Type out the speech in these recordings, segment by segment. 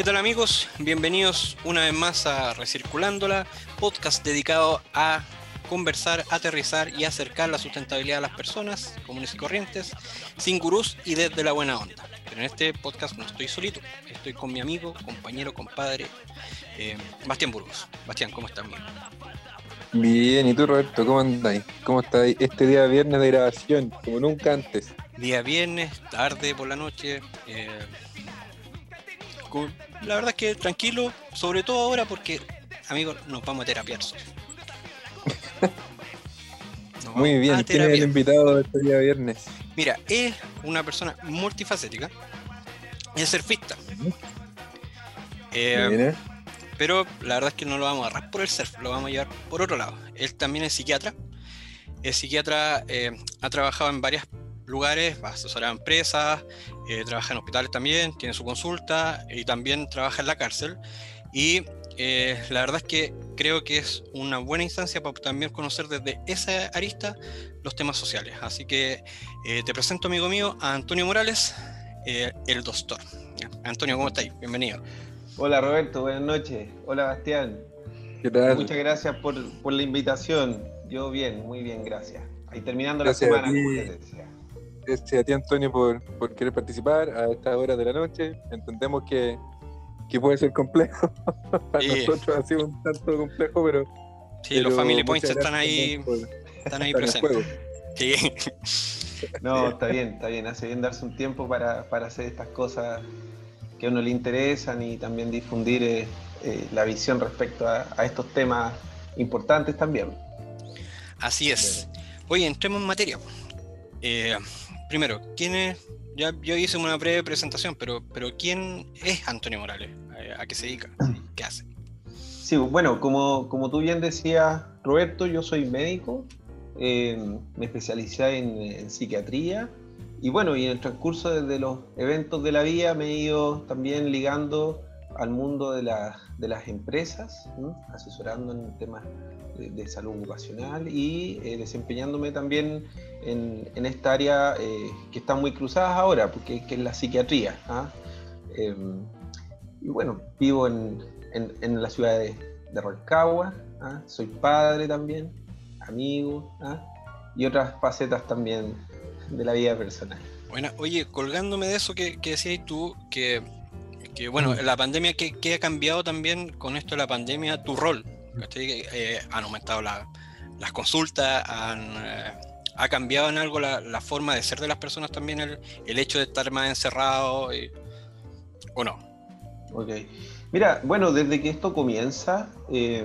¿Qué tal amigos? Bienvenidos una vez más a Recirculándola, podcast dedicado a conversar, aterrizar y acercar la sustentabilidad a las personas comunes y corrientes, sin gurús y desde la buena onda. Pero en este podcast no estoy solito, estoy con mi amigo, compañero, compadre, eh, Bastián Burgos. Bastián, ¿cómo estás, amigo? Bien, ¿y tú Roberto? ¿Cómo andáis? ¿Cómo estáis este día viernes de grabación? Como nunca antes. Día viernes, tarde por la noche. Eh, la verdad es que tranquilo, sobre todo ahora porque, amigos, nos vamos a terapiar. Muy bien, ¿quién es el invitado este día viernes? Mira, es una persona multifacética, es surfista. Eh, pero la verdad es que no lo vamos a agarrar por el surf, lo vamos a llevar por otro lado. Él también es psiquiatra. Es psiquiatra, eh, ha trabajado en varios lugares, va a asesorar a empresas, eh, trabaja en hospitales también, tiene su consulta y también trabaja en la cárcel. Y eh, la verdad es que creo que es una buena instancia para también conocer desde esa arista los temas sociales. Así que eh, te presento, amigo mío, a Antonio Morales, el doctor. Antonio, ¿cómo estáis? Bienvenido. Hola Roberto, buenas noches. Hola Bastián. ¿Qué tal? Muchas gracias por, por la invitación. Yo bien, muy bien, gracias. Ahí terminando la semana, como te decía gracias a ti, Antonio, por, por, querer participar a esta hora de la noche. Entendemos que, que puede ser complejo. Para nosotros ha sido un tanto complejo, pero. Sí, los Family Points están ahí, están ahí presentes. Sí. No, está bien, está bien. Hace bien darse un tiempo para, para hacer estas cosas que a uno le interesan y también difundir eh, eh, la visión respecto a, a, estos temas importantes también. Así es. Oye, entremos en materia. Eh, primero, ¿quién es? Ya yo hice una breve presentación, pero, pero ¿quién es Antonio Morales? ¿A, qué se dedica? ¿Qué hace? Sí, bueno, como, como tú bien decías, Roberto, yo soy médico, eh, me especialicé en, psiquiatría y bueno, en el transcurso de los eventos de la vida me he ido también ligando al mundo de, de las empresas, asesorando en temas de, salud ocupacional y eh, desempeñándome también en, esta área eh, que está muy cruzada ahora, porque que es la psiquiatría. ¿ah? Em, y bueno, vivo en, la ciudad de, Rancagua, ¿ah? soy padre también, amigo ¿ah? y otras facetas también de la vida personal. Bueno, oye, colgándome de eso que, que decías tú, que, que bueno, la pandemia, ¿qué, ha cambiado también con esto de la pandemia tu rol? Eh, han aumentado las consultas, eh, ha cambiado en algo la, forma de ser de las personas también el, hecho de estar más encerrado o no. Ok. Mira, bueno, desde que esto comienza, eh,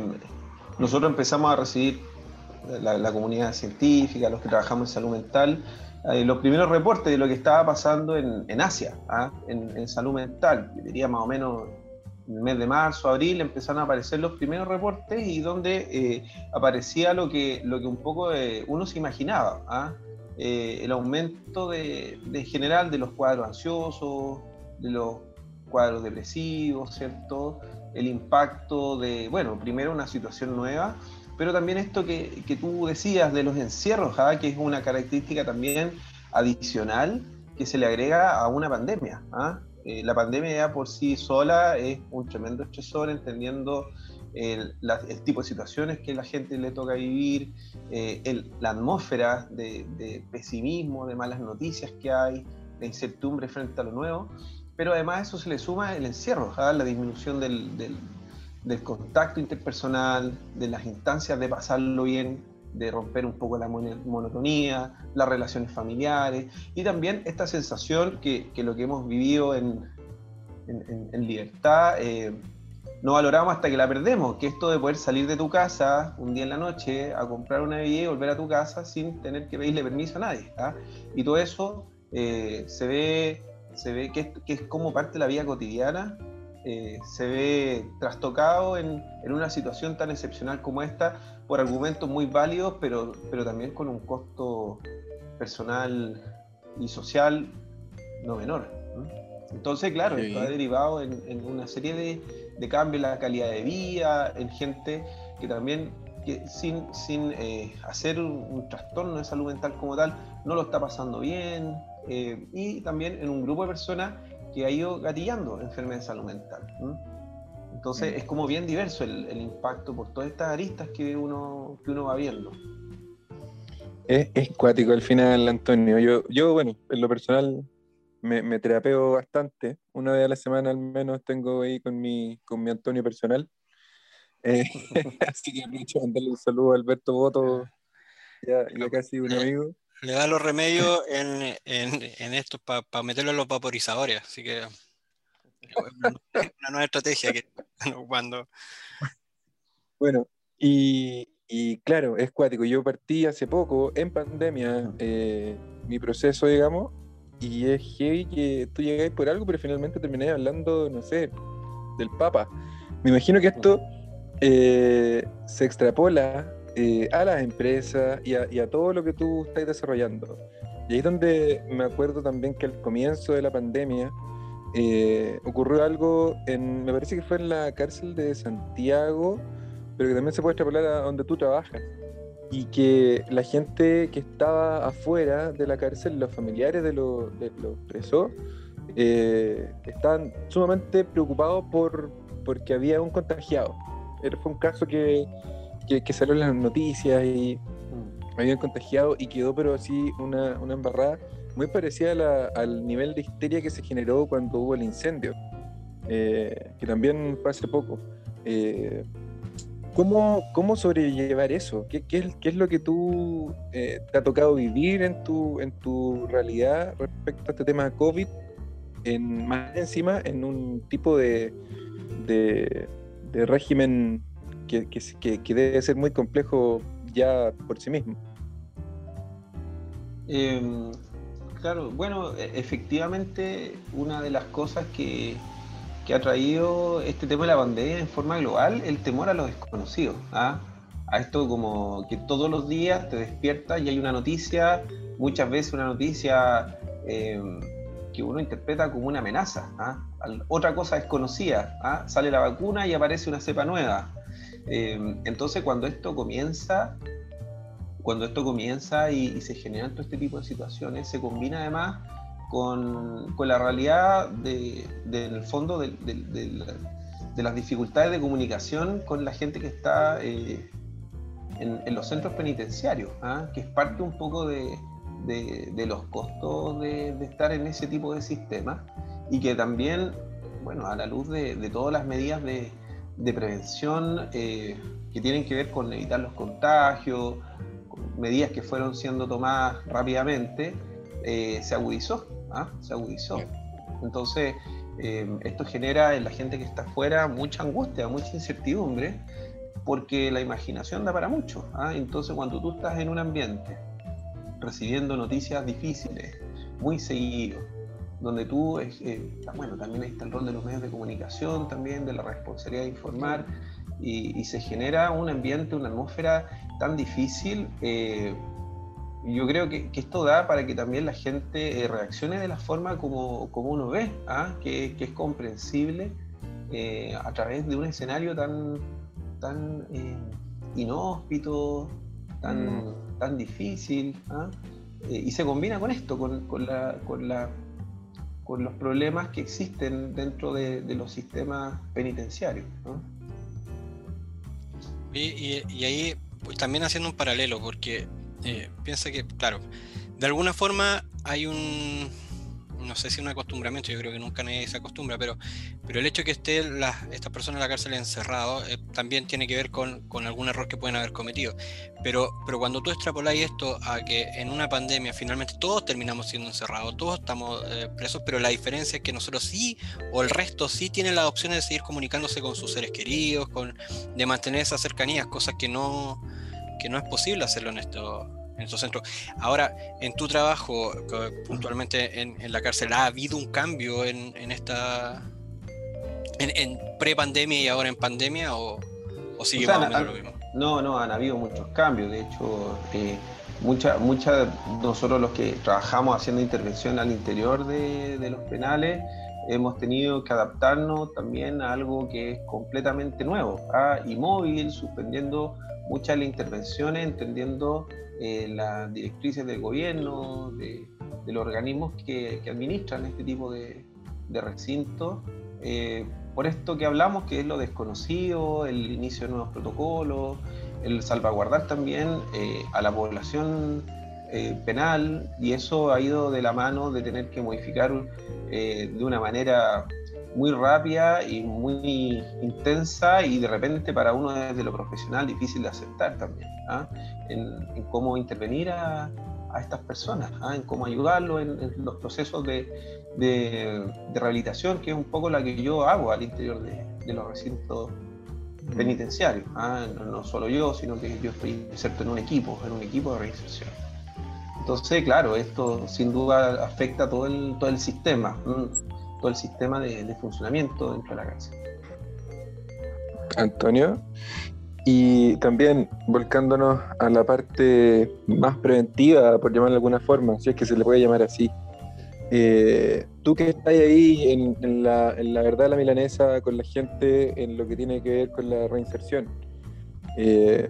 nosotros empezamos a recibir la, comunidad científica, los que trabajamos en salud mental, los primeros reportes de lo que estaba pasando en, Asia, ¿ah? en, salud mental, diría más o menos en el mes de marzo, abril, empezaron a aparecer los primeros reportes y donde eh, aparecía lo que, lo que un poco eh, uno se imaginaba, ¿ah? eh, el aumento de, general de los cuadros ansiosos, de los cuadros depresivos, ¿cierto? El impacto de, bueno, primero una situación nueva, pero también esto que, que tú decías de los encierros, ¿ah? que es una característica también adicional que se le agrega a una pandemia. ¿ah? Eh, la pandemia por sí sola es un tremendo estresor, entendiendo el, tipo de situaciones que la gente le toca vivir, eh, la atmósfera de, pesimismo, de malas noticias que hay, de incertidumbre frente a lo nuevo, pero además a eso se le suma el encierro, ¿ah? la disminución del, del contacto interpersonal, de las instancias de pasarlo bien, de romper un poco la monotonía, las relaciones familiares y también esta sensación que, que lo que hemos vivido en, en, libertad eh, no valoramos hasta que la perdemos, que esto de poder salir de tu casa un día en la noche a comprar una bebida y volver a tu casa sin tener que pedirle permiso a nadie. ¿ah? Y todo eso eh, se ve, se ve que, es, que es como parte de la vida cotidiana eh, se ve trastocado en, en, una situación tan excepcional como esta por argumentos muy válidos, pero, pero también con un costo personal y social no menor. Entonces, claro, esto ha derivado en, en una serie de, de, cambios en la calidad de vida, en gente que también, que sin, sin eh, hacer un, trastorno de salud mental como tal, no lo está pasando bien, eh, y también en un grupo de personas que ha ido gatillando enfermedades de salud mental. Entonces mm. es como bien diverso el, impacto por todas estas aristas que uno, que uno va viendo. Es, es cuático al final, Antonio. Yo, yo, bueno, en lo personal me, me terapeo bastante. Una vez a la semana al menos tengo ahí con mi, con mi Antonio personal. Eh, así que aprovecho mandarle un saludo a Alberto Boto, ya, ya casi un amigo. Le da los remedios en, en, en esto para meterlo en los vaporizadores, así que una, una nueva estrategia que están ocupando. Bueno, y, y, claro, es cuático. Yo partí hace poco, en pandemia, eh, mi proceso, digamos, y es que tú llegáis por algo, pero finalmente termináis hablando, no sé, del Papa. Me imagino que esto eh, se extrapola eh, a las empresas y a, todo lo que tú estás desarrollando. Y ahí es donde me acuerdo también que al comienzo de la pandemia eh, ocurrió algo, en, me parece que fue en la cárcel de Santiago, pero que también se puede extrapolar a donde tú trabajas. Y que la gente que estaba afuera de la cárcel, los familiares de los, de presos, eh, estaban sumamente preocupados por, porque había un contagiado. Fue un caso que, que, salió en las noticias y me habían contagiado y quedó pero así una, una embarrada muy parecida al nivel de histeria que se generó cuando hubo el incendio, eh, que también fue hace poco. Eh, ¿cómo, ¿cómo, sobrellevar eso? ¿Qué, qué, es, qué es, lo que tú eh, te ha tocado vivir en tu, en tu realidad respecto a este tema de COVID? En, más encima en un tipo de, de, de régimen que, que, debe ser muy complejo ya por sí mismo. Em, claro, bueno, e, efectivamente una de las cosas que, ha traído este tema de la pandemia en forma global, el temor a lo desconocido. ¿ah? A esto como que todos los días te despiertas y hay una noticia, muchas veces una noticia em, que uno interpreta como una amenaza. ¿ah? Otra cosa desconocida, ¿ah? sale la vacuna y aparece una cepa nueva. Eh, entonces, cuando esto comienza, cuando esto comienza y, se generan todo este tipo de situaciones, se combina además con, con la realidad de, del fondo de, de, las dificultades de comunicación con la gente que está eh, en, los centros penitenciarios, ¿ah? que es parte un poco de, los costos de, estar en ese tipo de sistemas y que también, bueno, a la luz de todas las medidas de de prevención eh, que tienen que ver con evitar los contagios, medidas que fueron siendo tomadas rápidamente, eh, se agudizó, ¿ah? se agudizó. Entonces, eh, esto genera en la gente que está afuera mucha angustia, mucha incertidumbre, porque la imaginación da para mucho. ¿ah? Entonces, cuando tú estás en un ambiente recibiendo noticias difíciles, muy seguido, donde tú, eh, bueno, también ahí está el rol de los medios de comunicación, también de la responsabilidad de informar, y, se genera un ambiente, una atmósfera tan difícil. Eh, yo creo que, esto da para que también la gente eh, reaccione de la forma como, como uno ve, ¿ah? que, es comprensible a través de un escenario tan, tan inhóspito, tan, mm. tan difícil. ¿ah? y se combina con esto, con, con, la, con la con los problemas que existen dentro de, los sistemas penitenciarios. Y, ahí pues, también haciendo un paralelo, porque eh, piensa que, claro, de alguna forma hay un, no sé si un acostumbramiento, yo creo que nunca nadie se acostumbra, pero, pero el hecho de que estén estas personas en la cárcel encerrados eh, también tiene que ver con, algún error que pueden haber cometido. Pero, pero cuando tú extrapoláis esto a que en una pandemia finalmente todos terminamos siendo encerrados, todos estamos eh, presos, pero la diferencia es que nosotros sí, o el resto sí tienen las opciones de seguir comunicándose con sus seres queridos, con, de mantener esas cercanías, cosas que no, que no es posible hacerlo en esto en estos centros. Ahora, en tu trabajo, puntualmente en, la cárcel, ¿ha habido un cambio en, en esta. en, pre-pandemia y ahora en pandemia o, o sigue más o menos lo mismo? No, no, han habido muchos cambios. De hecho, eh, mucha, mucha, nosotros los que trabajamos haciendo intervención al interior de, de los penales, hemos tenido que adaptarnos también a algo que es completamente nuevo, a móvil, suspendiendo muchas intervenciones, entendiendo eh, las directrices del gobierno, de, los organismos que, administran este tipo de, de recinto, eh, por esto que hablamos, que es lo desconocido, el inicio de nuevos protocolos, el salvaguardar también eh, a la población penal, y eso ha ido de la mano de tener que modificar de una manera muy rápida y muy intensa y de repente para uno desde lo profesional difícil de aceptar también, ¿ah? en, cómo intervenir a, a estas personas, ¿ah? en cómo ayudarlos en, los procesos de, de, rehabilitación, que es un poco la que yo hago al interior de, de los recintos penitenciarios. ¿ah? No, solo yo, sino que yo estoy inserto en un equipo, en un equipo de reinserción. Entonces, claro, esto sin duda afecta todo el, todo el sistema, el sistema de, funcionamiento dentro de la cárcel. Antonio, y también volcándonos a la parte más preventiva, por llamarlo de alguna forma, si es que se le puede llamar así. Eh, tú que estás ahí en, la, en, la, verdad la milanesa con la gente en lo que tiene que ver con la reinserción, eh,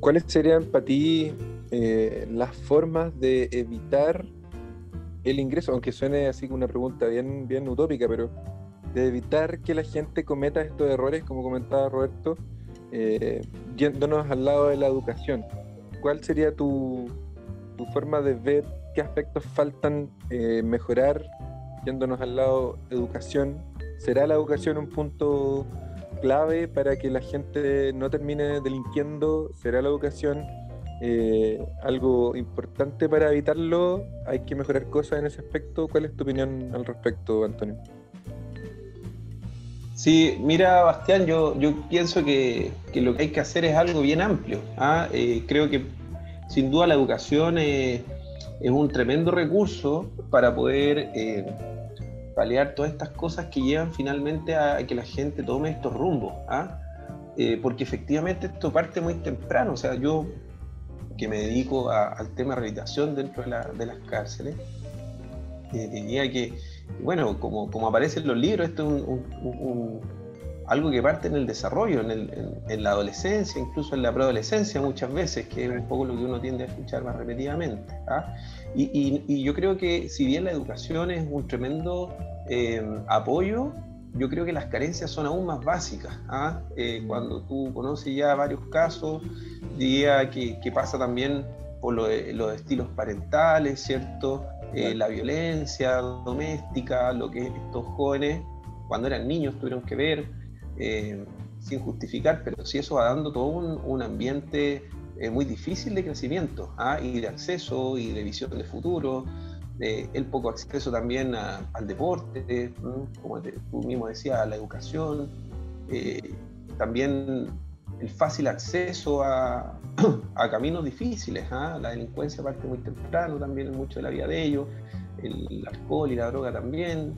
¿cuáles serían para ti eh, las formas de evitar el ingreso? Aunque suene así como una pregunta bien, bien utópica, pero de evitar que la gente cometa estos errores, como comentaba Roberto, eh, yéndonos al lado de la educación, ¿cuál sería tu, forma de ver qué aspectos faltan eh, mejorar yéndonos al lado educación? ¿Será la educación un punto clave para que la gente no termine delinquiendo? ¿Será la educación eh, algo importante para evitarlo? ¿Hay que mejorar cosas en ese aspecto? ¿Cuál es tu opinión al respecto, Antonio? Sí, mira, Bastián, yo, yo pienso que, lo que hay que hacer es algo bien amplio. ¿ah? Eh, creo que sin duda la educación es, un tremendo recurso para poder eh, paliar todas estas cosas que llevan finalmente a, que la gente tome estos rumbos. ¿ah? Porque efectivamente esto parte muy temprano. O sea, yo que me dedico al tema de rehabilitación dentro de, de las cárceles, diría que bueno, como, como aparece en los libros, esto es un, algo que parte en el desarrollo, en, la adolescencia, incluso en la preadolescencia muchas veces, que es un poco lo que uno tiende a escuchar más repetidamente. ¿ah? Y, yo creo que si bien la educación es un tremendo eh, apoyo, yo creo que las carencias son aún más básicas. ¿ah? Eh, cuando tú conoces ya varios casos, diría que, que pasa también por lo de, los estilos parentales, ¿cierto? Eh, la violencia doméstica, lo que estos jóvenes cuando eran niños tuvieron que ver, eh, sin justificar, pero sí eso va dando todo un, ambiente muy difícil de crecimiento ¿ah? y de acceso y de visión de futuro, el poco acceso también al deporte, como tú mismo decías, a la educación, también el fácil acceso a, caminos difíciles. ¿ah? La delincuencia parte muy temprano también mucho de la vida de ellos, el, alcohol y la droga también.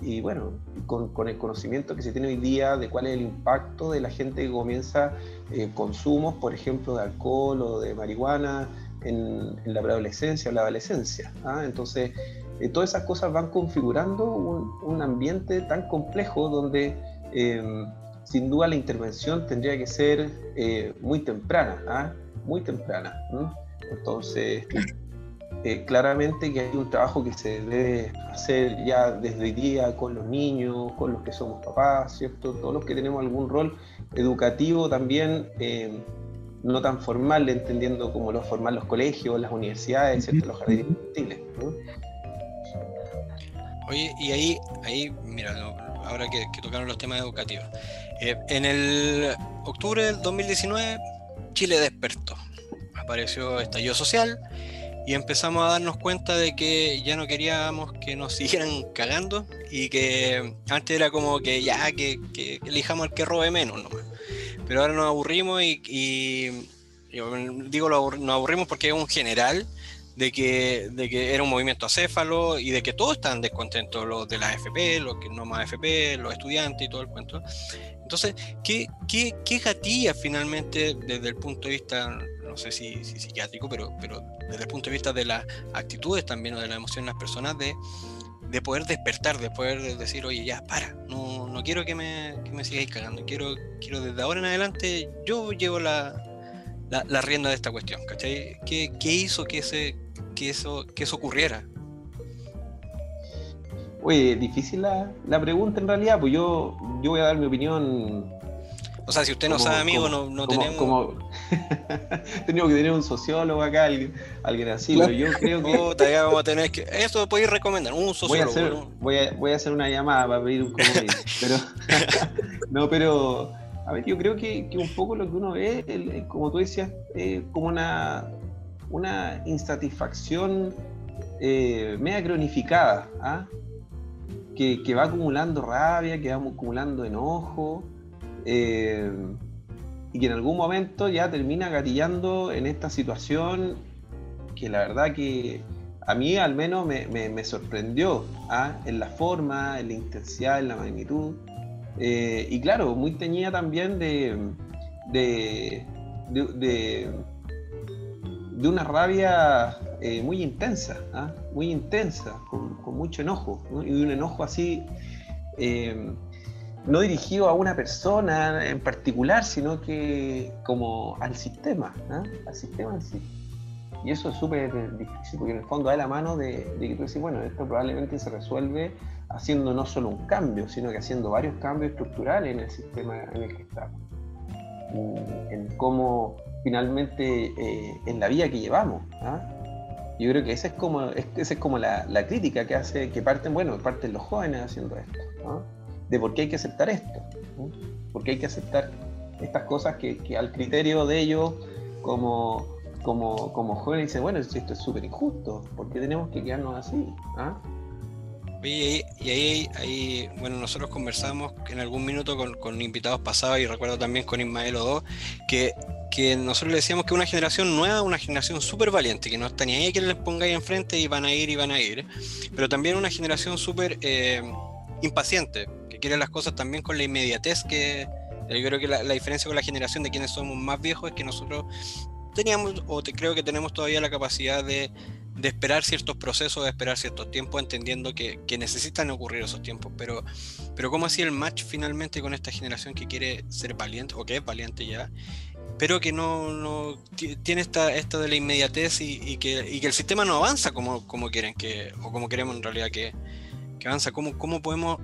Y bueno, con, el conocimiento que se tiene hoy día de cuál es el impacto de la gente que comienza eh, consumos, por ejemplo, de alcohol o de marihuana en, la preadolescencia o la adolescencia. ¿ah? Entonces, eh, todas esas cosas van configurando un, ambiente tan complejo donde eh, sin duda la intervención tendría que ser eh, muy temprana, ¿ah? muy temprana. Entonces, claramente que hay un trabajo que se debe hacer ya desde hoy día con los niños, con los que somos papás, ¿cierto? Todos los que tenemos algún rol educativo también, no tan formal, entendiendo como lo formal los colegios, las universidades, ¿cierto? Los jardines infantiles. Oye, y ahí, ahí mira, ahora que, tocaron los temas educativos. Eh, en el octubre del 2019, Chile despertó. Apareció estallido social y empezamos a darnos cuenta de que ya no queríamos que nos siguieran cagando y que antes era como que ya que, elijamos al que robe menos nomás. Pero ahora nos aburrimos y, digo nos aburrimos porque es un general de que, de que era un movimiento acéfalo y de que todos están descontentos, los de la AFP, los que no más AFP, los estudiantes y todo el cuento. Entonces, ¿qué, qué, qué gatilla finalmente desde el punto de vista, no sé si, psiquiátrico, pero, pero desde el punto de vista de las actitudes también o de la emoción de las personas de, de poder despertar, de poder decir, oye, ya, para, no, no quiero que me, que me sigáis cagando, quiero, quiero desde ahora en adelante, yo llevo la, la, rienda de esta cuestión, ¿cachai? ¿Qué, qué hizo que ese, que eso, que eso ocurriera. Oye, difícil la, la, pregunta en realidad, pues yo, yo voy a dar mi opinión o sea, si usted no sabe, amigo, no, no tenemos. Como... tenemos que tener un sociólogo acá, alguien, alguien así, pero yo creo que. Puta, vamos a tener que. Eso podéis recomendar, un sociólogo. Voy a hacer, voy a, voy a hacer una llamada para pedir un comodín. pero. no, pero. A ver, yo creo que, que un poco lo que uno ve, como tú decías, es como una, una insatisfacción eh, media cronificada, ¿ah? que, que va acumulando rabia, que va acumulando enojo eh, y que en algún momento ya termina gatillando en esta situación que la verdad que a mí al menos me, sorprendió ¿ah? en la forma, en la intensidad, en la magnitud. Eh, y claro, muy teñida también de, de, de, una rabia eh, muy intensa, ¿ah? muy intensa, con, mucho enojo, y de un enojo así no dirigido a una persona en particular, sino que como al sistema, ¿ah? al sistema en sí. Y eso es súper difícil, porque en el fondo da la mano de, que tú decís, bueno, esto probablemente se resuelve haciendo no solo un cambio, sino que haciendo varios cambios estructurales en el sistema en el que estamos. En, cómo finalmente, eh, en la vía que llevamos. ¿ah? Yo creo que esa es como, esa es como la, la, crítica que hace, que parten, bueno, parten los jóvenes haciendo esto. ¿no? De por qué hay que aceptar esto, por qué hay que aceptar estas cosas que, al criterio de ellos como, como, como jóvenes dicen, bueno, esto es súper injusto, ¿por qué tenemos que quedarnos así? ¿Ah? Y, ahí, ahí, bueno, nosotros conversamos en algún minuto con, invitados pasados y recuerdo también con Ismael Odo, que, que nosotros le decíamos que una generación nueva, una generación súper valiente, que no está ni ahí que les pongáis enfrente y van a ir y van a ir, pero también una generación súper eh, impaciente, quiere las cosas también con la inmediatez que yo creo que la, diferencia con la generación de quienes somos más viejos es que nosotros teníamos, o te, creo que tenemos todavía la capacidad de, de esperar ciertos procesos, de esperar ciertos tiempos, entendiendo que, que, necesitan ocurrir esos tiempos. Pero, pero ¿cómo así el match finalmente con esta generación que quiere ser valiente, o que es valiente ya, pero que no, no tiene esta, esta de la inmediatez y, y, que, y, que, el sistema no avanza como, como quieren que, o como queremos en realidad que, que avanza? ¿Cómo, ¿Cómo podemos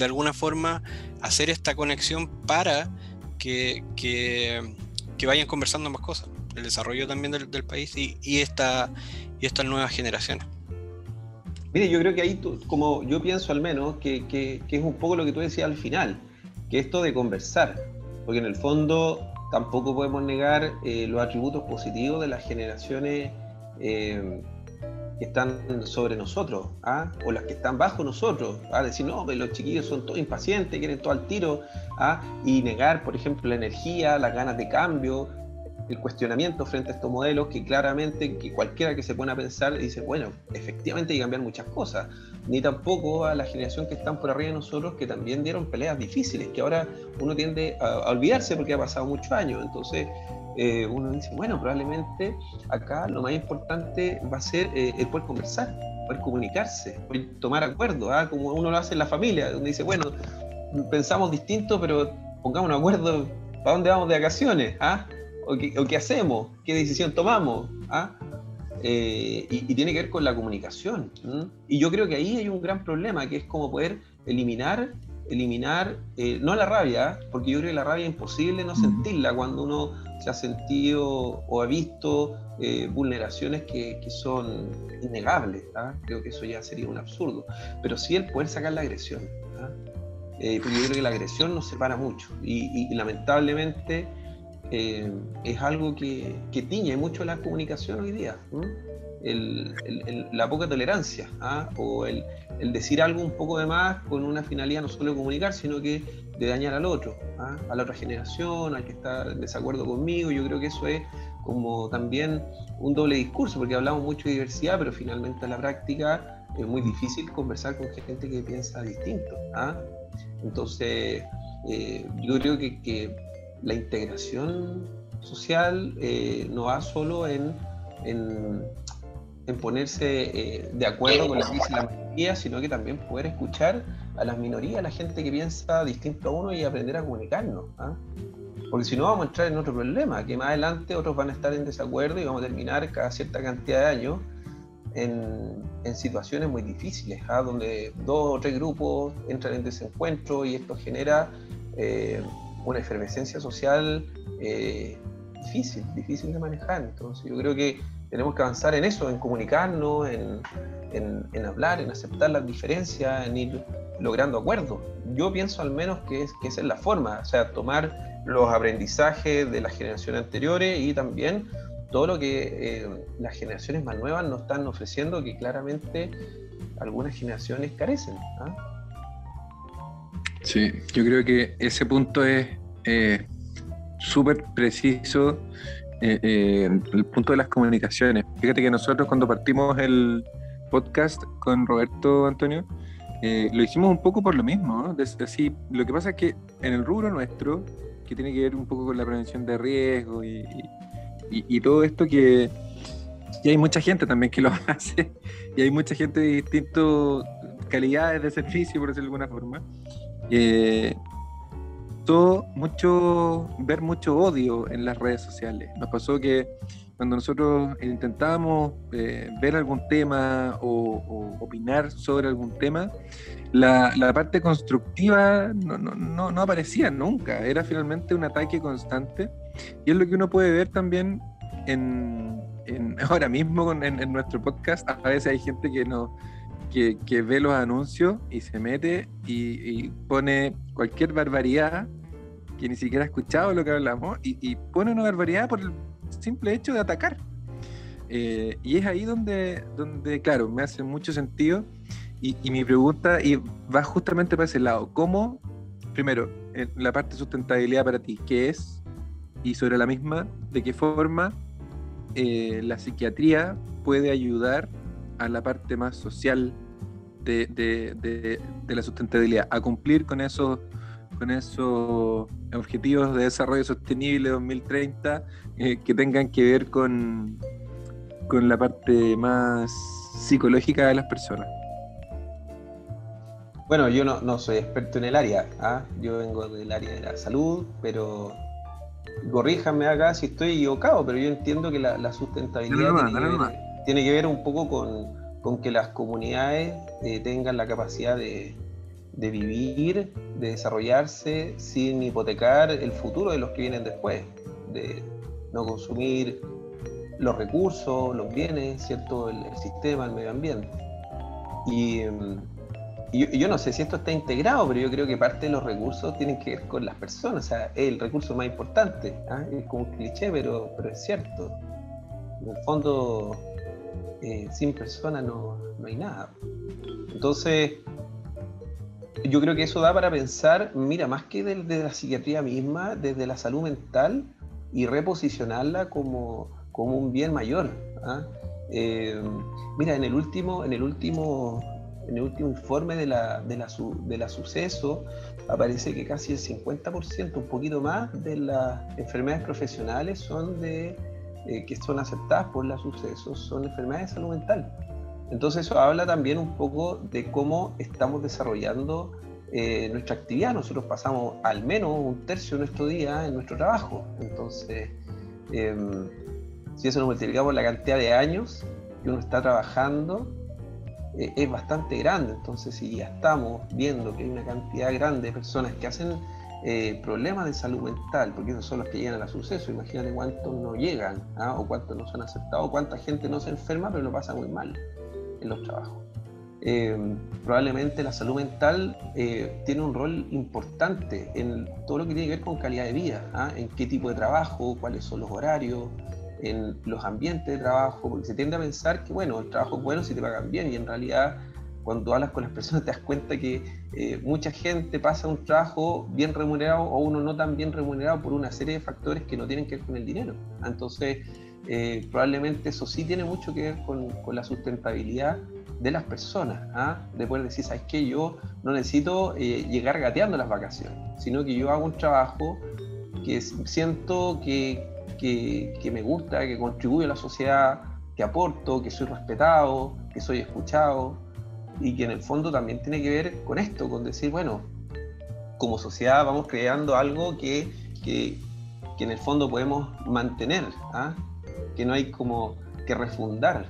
de alguna forma hacer esta conexión para que, vayan conversando más cosas, el desarrollo también del, país y, esta, y estas nuevas generaciones. Mire, yo creo que ahí, como yo pienso al menos, que, es un poco lo que tú decías al final, que esto de conversar, porque en el fondo tampoco podemos negar eh, los atributos positivos de las generaciones eh, que están sobre nosotros, ¿ah? o las que están bajo nosotros, ¿ah? decir, no, los chiquillos son todos impacientes, quieren todo al tiro, ¿ah? y negar, por ejemplo, la energía, las ganas de cambio, el cuestionamiento frente a estos modelos que claramente que cualquiera que se pone a pensar dice, bueno, efectivamente hay que cambiar muchas cosas, ni tampoco a la generación que están por arriba de nosotros que también dieron peleas difíciles, que ahora uno tiende a, a olvidarse porque ha pasado muchos años, entonces eh, uno dice, bueno, probablemente acá lo más importante va a ser eh, el poder conversar, poder comunicarse, poder tomar acuerdo, ¿ah? como uno lo hace en la familia, donde dice, bueno, pensamos distinto, pero pongamos un acuerdo para dónde vamos de vacaciones, ¿ah? o, qué, hacemos, qué decisión tomamos. ¿ah? Eh, y, tiene que ver con la comunicación. Y yo creo que ahí hay un gran problema, que es como poder eliminar eliminar, no la rabia, porque yo creo que la rabia es imposible no sentirla cuando uno se ha sentido o ha visto eh, vulneraciones que, son innegables. ¿ah? Creo que eso ya sería un absurdo. Pero sí el poder sacar la agresión. ¿ah? Eh, porque yo creo que la agresión nos separa mucho. Y, lamentablemente eh, es algo que, que, tiñe mucho la comunicación hoy día. la poca tolerancia ¿ah? o el, el, decir algo un poco de más con una finalidad no solo de comunicar, sino que de dañar al otro, ¿ah? a la otra generación, al que está en desacuerdo conmigo. Yo creo que eso es como también un doble discurso, porque hablamos mucho de diversidad, pero finalmente en la práctica es muy difícil conversar con gente que piensa distinto. ¿ah? Entonces, eh, yo creo que, la integración social eh, no va solo en, en, ponerse eh, de acuerdo con lo que dice la mayoría, sino que también poder escuchar a las minorías, a la gente que piensa distinto a uno y aprender a comunicarnos. ¿ah? Porque si no vamos a entrar en otro problema, que más adelante otros van a estar en desacuerdo y vamos a terminar cada cierta cantidad de años en, situaciones muy difíciles, ¿ah? donde dos o tres grupos entran en desencuentro y esto genera eh, una efervescencia social eh, difícil, difícil de manejar. Entonces yo creo que tenemos que avanzar en eso, en comunicarnos, en, en, hablar, en aceptar las diferencias, en ir logrando acuerdos. Yo pienso al menos que, es, que esa es la forma, o sea, tomar los aprendizajes de las generaciones anteriores y también todo lo que eh, las generaciones más nuevas nos están ofreciendo que claramente algunas generaciones carecen. ¿ah? Sí, yo creo que ese punto es eh, súper preciso, eh, el punto de las comunicaciones. Fíjate que nosotros cuando partimos el podcast con Roberto Antonio, lo hicimos un poco por lo mismo. Así, lo que pasa es que en el rubro nuestro, que tiene que ver un poco con la prevención de riesgo y y, todo esto que, hay mucha gente también que lo hace y hay mucha gente de distintas calidades de servicio, por decirlo de alguna forma. Eh, mucho, ver mucho odio en las redes sociales. Nos pasó que cuando nosotros intentábamos eh, ver algún tema o, opinar sobre algún tema, la, la parte constructiva no, no, no, no, aparecía nunca, era finalmente un ataque constante y es lo que uno puede ver también en, ahora mismo en, nuestro podcast. A veces hay gente que, no, que, que ve los anuncios y se mete y, pone cualquier barbaridad que ni siquiera ha escuchado lo que hablamos y, pone una barbaridad por el simple hecho de atacar. Eh, y es ahí donde, donde, claro, me hace mucho sentido. Y, mi pregunta y va justamente para ese lado. ¿Cómo, primero, la parte de sustentabilidad para ti, qué es? y sobre la misma, de qué forma eh, la psiquiatría puede ayudar a la parte más social de, de, la sustentabilidad, a cumplir con esos, con esos objetivos de desarrollo sostenible 2030 eh, que tengan que ver con, con la parte más psicológica de las personas. Bueno, yo no, no soy experto en el área, ¿ah? yo vengo del área de la salud, pero corríjanme acá si estoy equivocado, pero yo entiendo que la, sustentabilidad tiene, que ver, un poco con, que las comunidades eh, tengan la capacidad de, vivir, de desarrollarse sin hipotecar el futuro de los que vienen después, de no consumir los recursos, los bienes, ¿cierto? El, sistema, el medio ambiente. Y, yo, no sé si esto está integrado, pero yo creo que parte de los recursos tienen que ver con las personas. O sea, es el recurso más importante. ¿ah? Es como un cliché, pero, es cierto. En el fondo, eh, sin personas no, hay nada. Entonces, yo creo que eso da para pensar, mira, más que desde la psiquiatría misma, desde la salud mental y reposicionarla como, un bien mayor. ¿ah? Eh, mira, en el último, en el último en el último informe de la, de de suceso aparece que casi el 50%, un poquito más, de las enfermedades profesionales son de, eh, que son aceptadas por la suceso, son enfermedades de salud mental. Entonces eso habla también un poco de cómo estamos desarrollando eh, nuestra actividad. Nosotros pasamos al menos un tercio de nuestro día en nuestro trabajo. Entonces, em, si eso lo multiplicamos por la cantidad de años que uno está trabajando, eh, es bastante grande. Entonces, si ya estamos viendo que hay una cantidad grande de personas que hacen eh, problemas de salud mental, porque esos son los que llegan al suceso, imagínate cuántos no llegan, ¿ah? o cuántos no son aceptados, cuánta gente no se enferma, pero lo pasa muy mal en los trabajos. Eh, probablemente la salud mental tiene un rol importante en todo lo que tiene que ver con calidad de vida, ¿ah? en qué tipo de trabajo, cuáles son los horarios, en los ambientes de trabajo, porque se tiende a pensar que, bueno, el trabajo es bueno si te pagan bien, y en realidad cuando hablas con las personas te das cuenta que eh, mucha gente pasa un trabajo bien remunerado o uno no tan bien remunerado por una serie de factores que no tienen que ver con el dinero. Entonces, eh, probablemente eso sí tiene mucho que ver con, la sustentabilidad de las personas, ¿ah? de poder decir, ¿sabes qué? Yo no necesito eh, llegar gateando las vacaciones, sino que yo hago un trabajo que siento que, que, me gusta, que contribuye a la sociedad, que aporto, que soy respetado, que soy escuchado y que en el fondo también tiene que ver con esto, con decir, bueno, como sociedad vamos creando algo que, que, en el fondo podemos mantener, ¿ah? Que no hay como que refundar.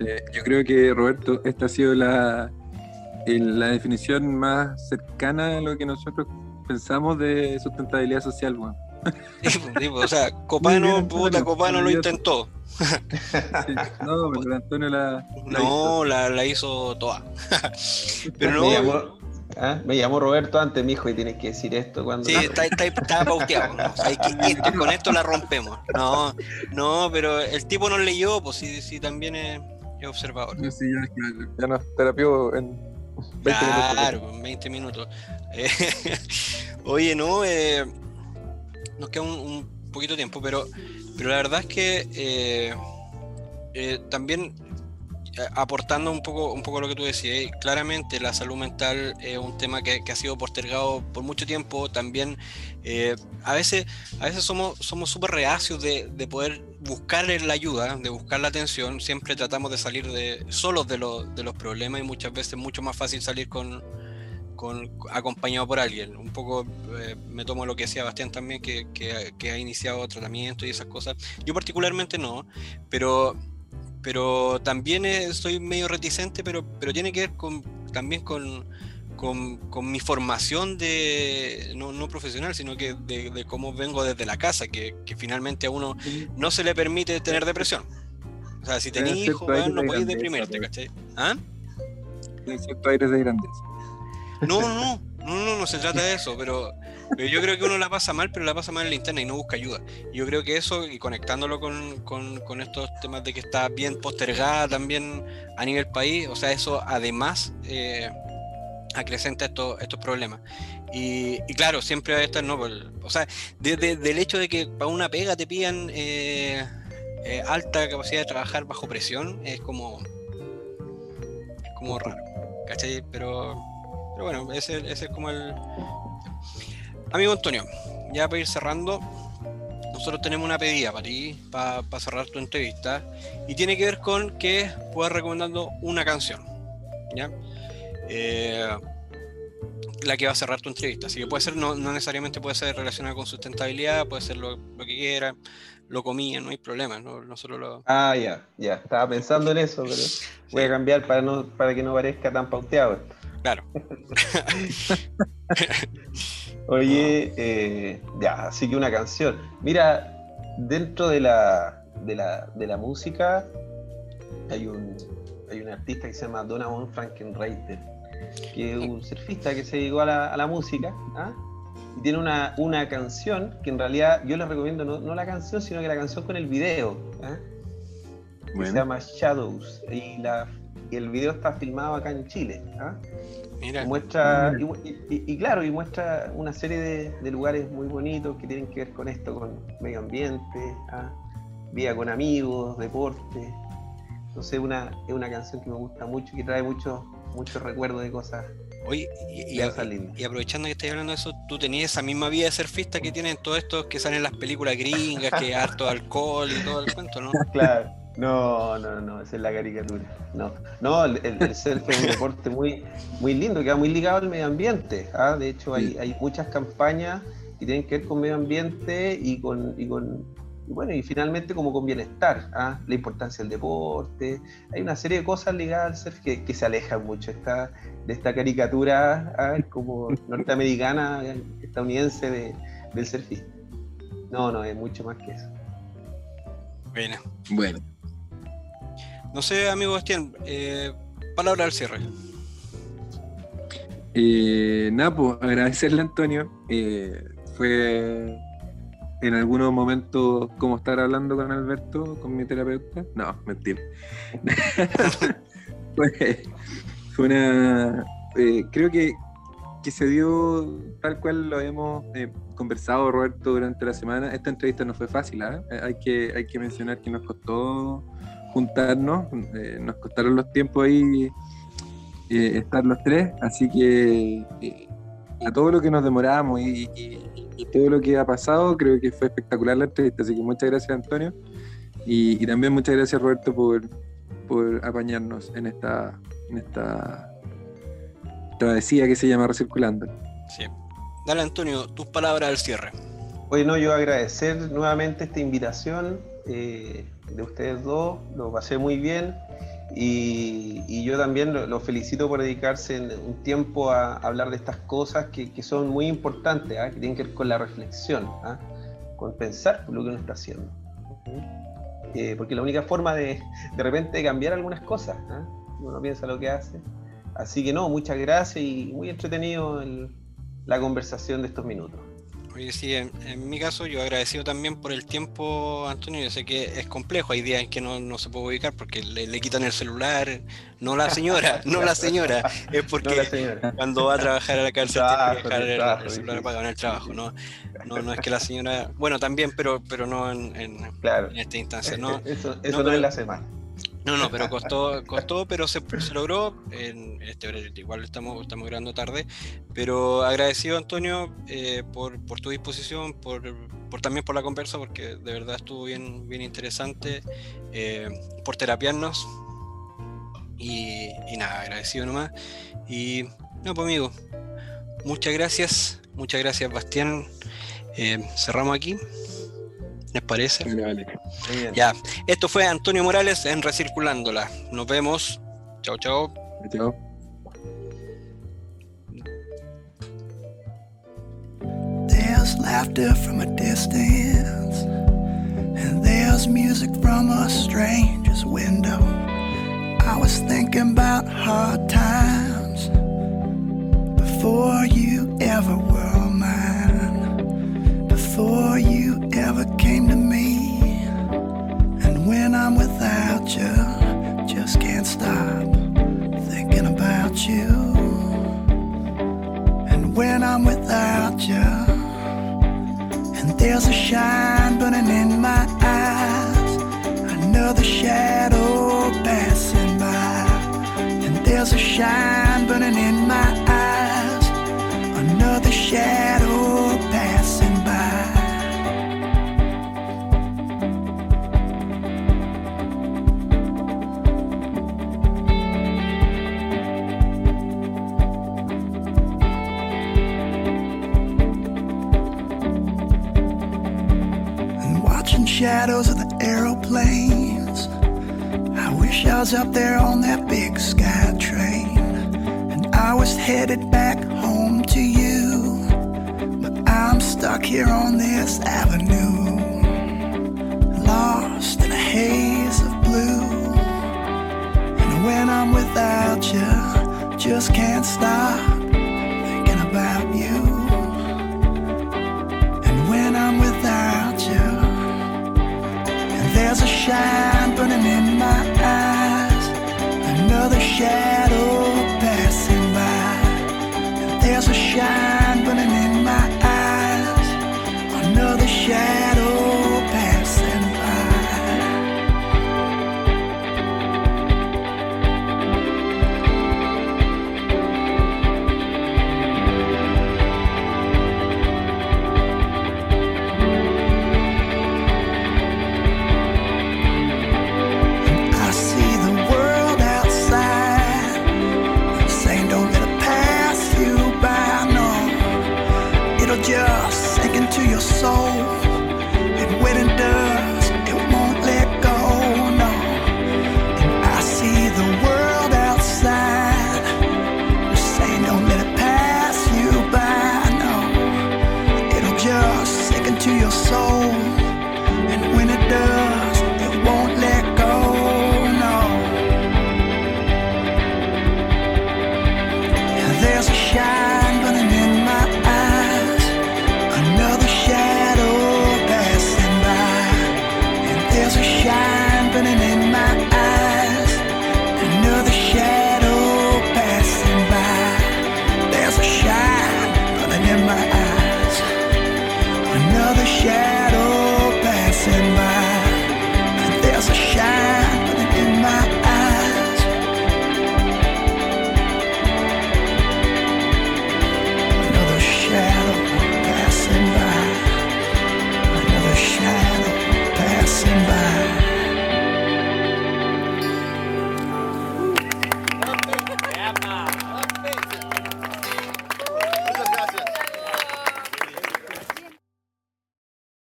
Eh, yo creo que, Roberto, esta ha sido la, la definición más cercana a lo que nosotros pensamos de sustentabilidad social, bueno. o sea, Copano, puta, Copano lo intentó. no, pero Antonio la, no, La, la, hizo toda. pero no. Me llamó, ¿ah? me llamó, Roberto antes, mi hijo, y tienes que decir esto cuando. Sí, está, está, está pauteado. con esto la rompemos. No, no, pero el tipo no leyó, pues sí, sí también es, observador. Sí, ya, ya nos terapió en 20 minutos. Claro, en 20 minutos. Eh, oye, no, eh, nos queda un, poquito tiempo, pero, pero la verdad es que eh, eh, también aportando un poco, un poco lo que tú decías, claramente la salud mental es un tema que, ha sido postergado por mucho tiempo. También a veces, a veces somos somos súper reacios de, de, poder buscar la ayuda, de buscar la atención. Siempre tratamos de salir de, solos de, de los problemas y muchas veces es mucho más fácil salir con, acompañado por alguien. Un poco eh, me tomo lo que decía Bastián también, que, que, ha iniciado tratamiento y esas cosas. Yo particularmente no, pero, pero también estoy medio reticente, pero, pero tiene que ver con, también con, con, mi formación de, no, no profesional, sino que de, cómo vengo desde la casa, que, que, finalmente a uno no se le permite tener depresión. O sea, si tenés hijos, no podéis deprimirte. ¿cachai? ¿Ah? cierto aires de grandeza. No, no, no, no, no, se trata de eso, pero, yo creo que uno la pasa mal, pero la pasa mal en la interna y no busca ayuda. yo creo que eso, y conectándolo con, estos temas de que está bien postergada también a nivel país, o sea, eso además eh, acrecenta estos, estos problemas. Y, claro, siempre va a estar, no, o sea, del hecho de que para una pega te pidan eh, eh, alta capacidad de trabajar bajo presión, es como, es como raro, ¿cachai? Pero pero bueno, ese, es como el. Amigo Antonio, ya para ir cerrando, nosotros tenemos una pedida para ti, para, cerrar tu entrevista, y tiene que ver con que puedas recomendando una canción, ¿ya? Eh, la que va a cerrar tu entrevista. Así que puede ser, no, necesariamente puede ser relacionada con sustentabilidad, puede ser lo, que quiera, lo comía, no hay problema, no, solo lo... Ah, ya, ya, estaba pensando en eso, pero voy a cambiar para, no, para que no parezca tan pauteado. Claro. Oye, eh, ya, así que una canción. Mira, dentro de la, de la, música hay un, hay un artista que se llama Donovan Frankenreiter, que es un surfista que se dedicó a la, música. ¿ah? Y tiene una, una, canción que en realidad yo les recomiendo no, la canción, sino que la canción con el video. ¿ah? se llama Shadows. Y la y el video está filmado acá en Chile. ¿ah? Mira. Y muestra, y, claro, y muestra una serie de, lugares muy bonitos que tienen que ver con esto, con medio ambiente, ¿ah? vida con amigos, deporte. Entonces una, es una canción que me gusta mucho y que trae muchos muchos recuerdos de cosas. Oye, y, y, aprovechando que estás hablando de eso, tú tenías esa misma vida de surfista que tienen todos estos que salen en las películas gringas, que harto alcohol y todo el cuento, ¿no? Claro. No, no, no, esa es la caricatura. No, no el, el, surf es un deporte muy, muy lindo, que va muy ligado al medio ambiente. ¿ah? De hecho, hay, hay muchas campañas que tienen que ver con medio ambiente y con, y con bueno, y finalmente como con bienestar, ¿ah? la importancia del deporte. Hay una serie de cosas ligadas al surf que, que se alejan mucho esta, de esta caricatura ¿ah? como norteamericana, estadounidense de, del surfista. No, no, es mucho más que eso. Bueno. Bueno. No sé, amigo Bastián, eh, palabra al cierre. Eh, Napo, agradecerle a Antonio. Eh, fue en algunos momentos como estar hablando con Alberto, con mi terapeuta. No, mentira. fue, una. Eh, creo que, que, se dio tal cual lo habíamos conversado, Roberto, durante la semana. Esta entrevista no fue fácil, ¿ah? hay, que, hay que mencionar que nos costó juntarnos, eh, nos costaron los tiempos ahí eh, estar los tres, así que eh, a todo lo que nos demoramos y, todo lo que ha pasado, creo que fue espectacular la entrevista, así que muchas gracias Antonio y, también muchas gracias Roberto por, por apañarnos en esta, en esta travesía que se llama Recirculando. Sí. Dale Antonio, tus palabras al cierre. Bueno, yo agradecer nuevamente esta invitación de ustedes dos, lo pasé muy bien Y, yo también lo, felicito por dedicarse un tiempo a, hablar de estas cosas que, son muy importantes, ¿ah? que tienen que ver con la reflexión, ¿ah? con pensar lo que uno está haciendo. Eh, porque la única forma de de repente cambiar algunas cosas, ¿ah? uno piensa lo que hace. Así que no, muchas gracias y muy entretenido la conversación de estos minutos. Oye, sí, en, mi caso yo agradecido también por el tiempo, Antonio. Yo sé que es complejo, hay días en que no, se puede ubicar porque le, quitan el celular. No la señora, no la señora. Es porque cuando va a trabajar a la cárcel tiene que dejar el, celular apagado en el trabajo. ¿no? No, es que la señora. Bueno, también, pero, pero no en, en, esta instancia. No, eso, eso no, es la semana. No, no, pero costó, costó pero se, logró. En este, igual estamos, estamos grabando tarde. Pero agradecido, Antonio, eh, por, tu disposición, por, también por la conversa, porque de verdad estuvo bien, bien interesante. Eh, por terapiarnos. Y, nada, agradecido nomás. Y no, pues amigo, muchas gracias. Muchas gracias, Bastián. Eh, cerramos aquí. ¿Les parece? Ya. Esto fue Antonio Morales en Recirculándola. Nos vemos. Chao, chao. Chao. There's laughter from a distance, and there's music from a stranger's window. I was thinking about hard times before you ever were mine, before you ever came was up there on that big sky train. And I was headed back home to you. But I'm stuck here on this